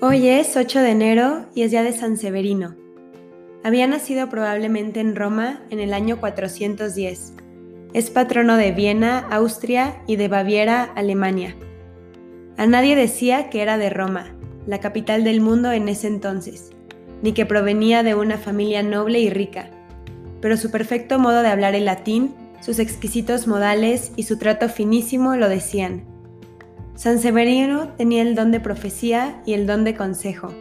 Hoy es 8 de enero y es día de San Severino. Había nacido probablemente en Roma en el año 410. Es patrono de Viena, Austria y de Baviera, Alemania. A nadie decía que era de Roma, la capital del mundo en ese entonces, ni que provenía de una familia noble y rica, pero su perfecto modo de hablar el latín, sus exquisitos modales y su trato finísimo lo decían. San Severino tenía el don de profecía y el don de consejo.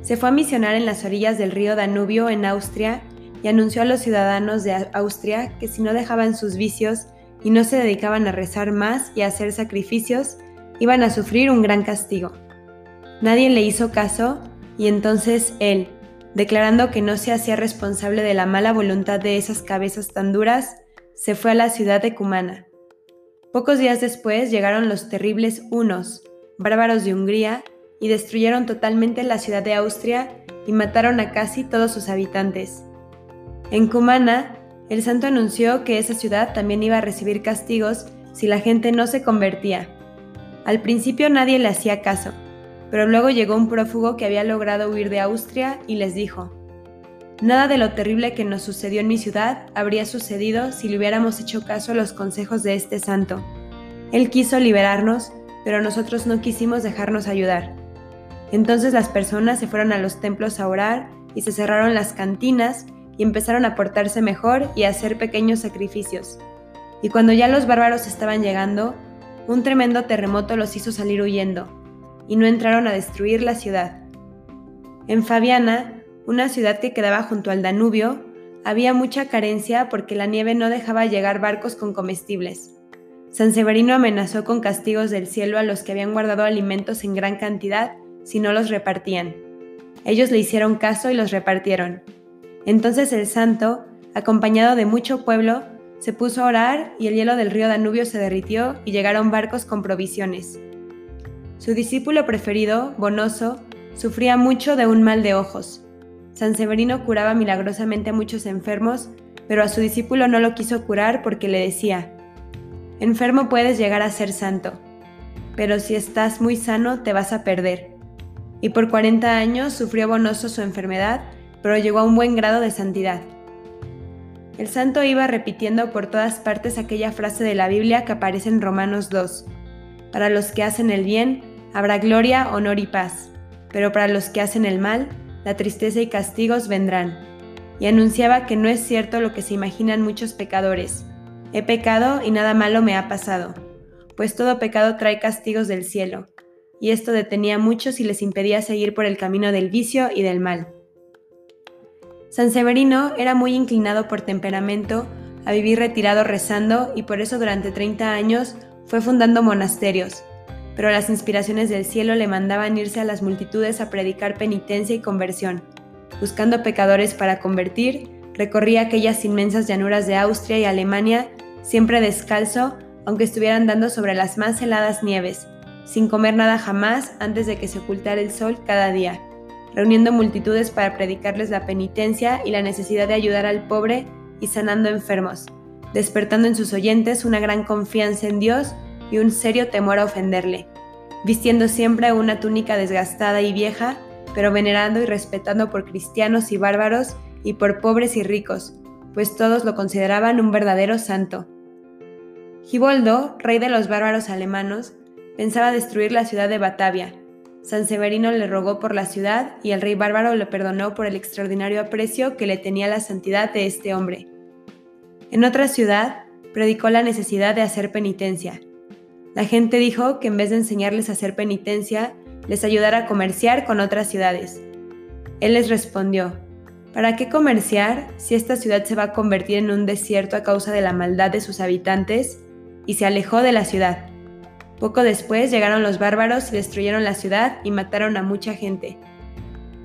Se fue a misionar en las orillas del río Danubio en Austria y anunció a los ciudadanos de Austria que si no dejaban sus vicios y no se dedicaban a rezar más y a hacer sacrificios, iban a sufrir un gran castigo. Nadie le hizo caso y entonces él, declarando que no se hacía responsable de la mala voluntad de esas cabezas tan duras, se fue a la ciudad de Cumana. Pocos días después llegaron los terribles hunos, bárbaros de Hungría, y destruyeron totalmente la ciudad de Austria y mataron a casi todos sus habitantes. En Cumana, el santo anunció que esa ciudad también iba a recibir castigos si la gente no se convertía. Al principio nadie le hacía caso, pero luego llegó un prófugo que había logrado huir de Austria y les dijo, Nada de lo terrible que nos sucedió en mi ciudad habría sucedido si le hubiéramos hecho caso a los consejos de este santo. Él quiso liberarnos, pero nosotros no quisimos dejarnos ayudar. Entonces las personas se fueron a los templos a orar y se cerraron las cantinas y empezaron a portarse mejor y a hacer pequeños sacrificios. Y cuando ya los bárbaros estaban llegando, un tremendo terremoto los hizo salir huyendo, y no entraron a destruir la ciudad. En Fabiana, una ciudad que quedaba junto al Danubio, había mucha carencia porque la nieve no dejaba llegar barcos con comestibles. San Severino amenazó con castigos del cielo a los que habían guardado alimentos en gran cantidad si no los repartían. Ellos le hicieron caso y los repartieron. Entonces el santo, acompañado de mucho pueblo, se puso a orar y el hielo del río Danubio se derritió y llegaron barcos con provisiones. Su discípulo preferido, Bonoso, sufría mucho de un mal de ojos San Severino curaba milagrosamente a muchos enfermos, pero a su discípulo no lo quiso curar porque le decía, enfermo puedes llegar a ser santo, pero si estás muy sano te vas a perder. Y por 40 años sufrió Bonoso su enfermedad, pero llegó a un buen grado de santidad. El santo iba repitiendo por todas partes aquella frase de la Biblia que aparece en Romanos 2. Para los que hacen el bien, habrá gloria, honor y paz, pero para los que hacen el mal, la tristeza y castigos vendrán. Y anunciaba que no es cierto lo que se imaginan muchos pecadores. He pecado y nada malo me ha pasado, pues todo pecado trae castigos del cielo, y esto detenía a muchos y les impedía seguir por el camino del vicio y del mal. San Severino era muy inclinado por temperamento a vivir retirado rezando y por eso durante 30 años fue fundando monasterios, pero las inspiraciones del cielo le mandaban irse a las multitudes a predicar penitencia y conversión. Buscando pecadores para convertir, recorría aquellas inmensas llanuras de Austria y Alemania, siempre descalzo, aunque estuvieran dando sobre las más heladas nieves, sin comer nada jamás antes de que se ocultara el sol cada día, reuniendo multitudes para predicarles la penitencia y la necesidad de ayudar al pobre y sanando enfermos, despertando en sus oyentes una gran confianza en Dios y un serio temor a ofenderle, vistiendo siempre una túnica desgastada y vieja, pero venerando y respetando por cristianos y bárbaros y por pobres y ricos, pues todos lo consideraban un verdadero santo. Giboldo, rey de los bárbaros alemanos, pensaba destruir la ciudad de Batavia. San Severino le rogó por la ciudad y el rey bárbaro le perdonó por el extraordinario aprecio que le tenía la santidad de este hombre. En otra ciudad, predicó la necesidad de hacer penitencia, la gente dijo que en vez de enseñarles a hacer penitencia, les ayudara a comerciar con otras ciudades. Él les respondió, ¿para qué comerciar si esta ciudad se va a convertir en un desierto a causa de la maldad de sus habitantes? Y se alejó de la ciudad. Poco después llegaron los bárbaros y destruyeron la ciudad y mataron a mucha gente.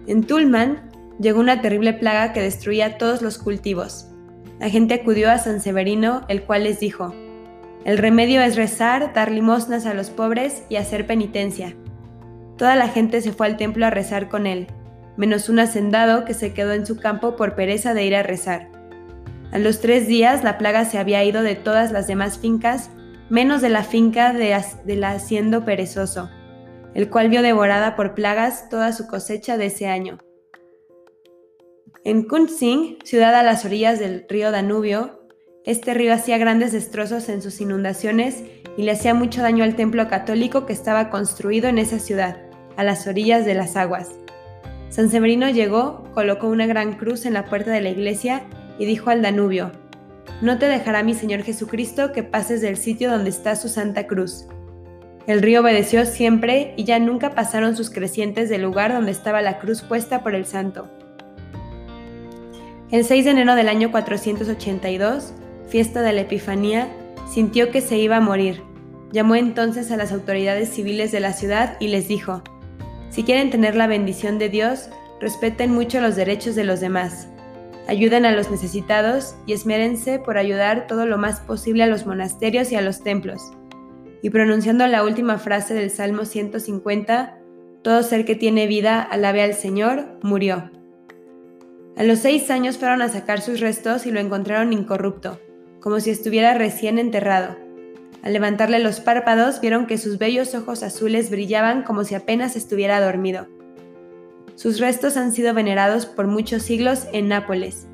En Tulman llegó una terrible plaga que destruía todos los cultivos. La gente acudió a San Severino, el cual les dijo, el remedio es rezar, dar limosnas a los pobres y hacer penitencia. Toda la gente se fue al templo a rezar con él, menos un hacendado que se quedó en su campo por pereza de ir a rezar. A los tres días la plaga se había ido de todas las demás fincas, menos de la finca de, la haciendo perezoso. el cual vio devorada por plagas toda su cosecha de ese año. En Kunzing, ciudad a las orillas del río Danubio, este río hacía grandes destrozos en sus inundaciones y le hacía mucho daño al templo católico que estaba construido en esa ciudad, a las orillas de las aguas. San Severino llegó, colocó una gran cruz en la puerta de la iglesia y dijo al Danubio, No te dejará mi Señor Jesucristo que pases del sitio donde está su Santa Cruz. El río obedeció siempre y ya nunca pasaron sus crecientes del lugar donde estaba la cruz puesta por el santo. El 6 de enero del año 482, fiesta de la Epifanía, sintió que se iba a morir. Llamó entonces a las autoridades civiles de la ciudad y les dijo, si quieren tener la bendición de Dios, respeten mucho los derechos de los demás. Ayuden a los necesitados y esmérense por ayudar todo lo más posible a los monasterios y a los templos. Y pronunciando la última frase del Salmo 150, todo ser que tiene vida alabe al Señor, murió. A los seis años fueron a sacar sus restos y lo encontraron incorrupto, como si estuviera recién enterrado. Al levantarle los párpados vieron que sus bellos ojos azules brillaban como si apenas estuviera dormido. Sus restos han sido venerados por muchos siglos en Nápoles.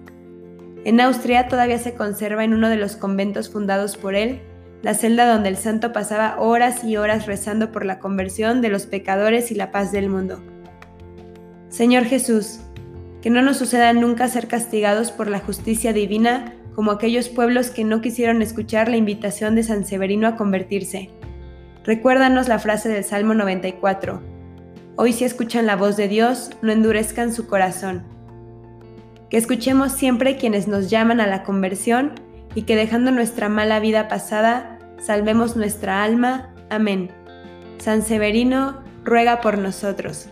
En Austria todavía se conserva en uno de los conventos fundados por él la celda donde el santo pasaba horas y horas rezando por la conversión de los pecadores y la paz del mundo. Señor Jesús, que no nos suceda nunca ser castigados por la justicia divina como aquellos pueblos que no quisieron escuchar la invitación de San Severino a convertirse. Recuérdanos la frase del Salmo 94. Hoy si escuchan la voz de Dios, no endurezcan su corazón. Que escuchemos siempre quienes nos llaman a la conversión y que dejando nuestra mala vida pasada, salvemos nuestra alma. Amén. San Severino, ruega por nosotros.